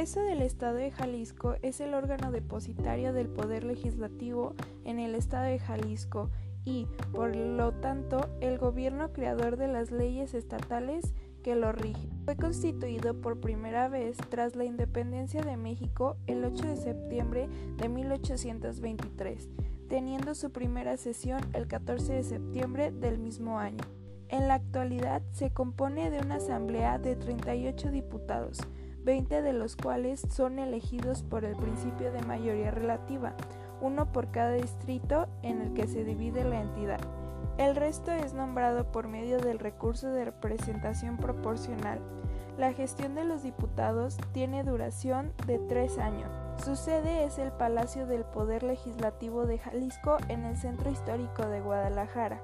Congreso del Estado de Jalisco es el órgano depositario del poder legislativo en el Estado de Jalisco y, por lo tanto, el gobierno creador de las leyes estatales que lo rigen. Fue constituido por primera vez tras la independencia de México el 8 de septiembre de 1823, teniendo su primera sesión el 14 de septiembre del mismo año. En la actualidad se compone de una asamblea de 38 diputados, 20 de los cuales son elegidos por el principio de mayoría relativa, uno por cada distrito en el que se divide la entidad. El resto es nombrado por medio del recurso de representación proporcional. La gestión de los diputados tiene duración de tres años. Su sede es el Palacio del Poder Legislativo de Jalisco en el Centro Histórico de Guadalajara.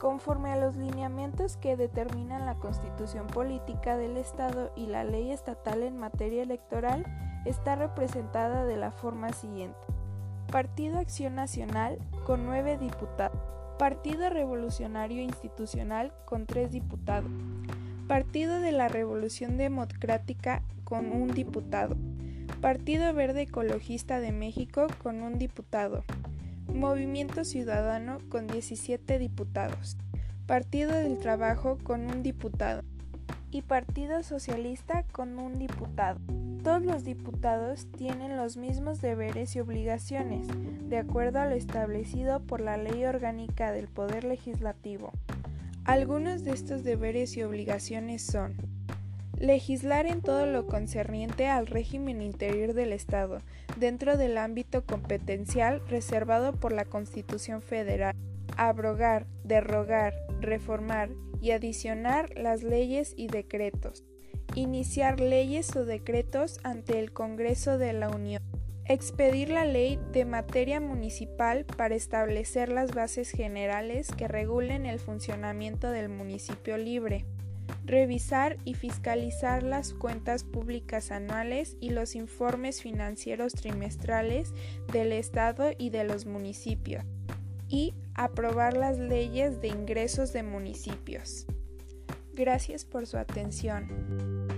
Conforme a los lineamientos que determinan la constitución política del Estado y la ley estatal en materia electoral, está representada de la forma siguiente. Partido Acción Nacional con nueve diputados. Partido Revolucionario Institucional con tres diputados. Partido de la Revolución Democrática con un diputado. Partido Verde Ecologista de México con un diputado. Movimiento Ciudadano con 17 diputados, Partido del Trabajo con un diputado y Partido Socialista con un diputado. Todos los diputados tienen los mismos deberes y obligaciones, de acuerdo a lo establecido por la Ley Orgánica del Poder Legislativo. Algunos de estos deberes y obligaciones son Legislar en todo lo concerniente al régimen interior del Estado, dentro del ámbito competencial reservado por la Constitución Federal. Abrogar, derrogar, reformar y adicionar las leyes y decretos. Iniciar leyes o decretos ante el Congreso de la Unión. Expedir la ley de materia municipal para establecer las bases generales que regulen el funcionamiento del municipio libre revisar y fiscalizar las cuentas públicas anuales y los informes financieros trimestrales del Estado y de los municipios, y aprobar las leyes de ingresos de municipios. Gracias por su atención.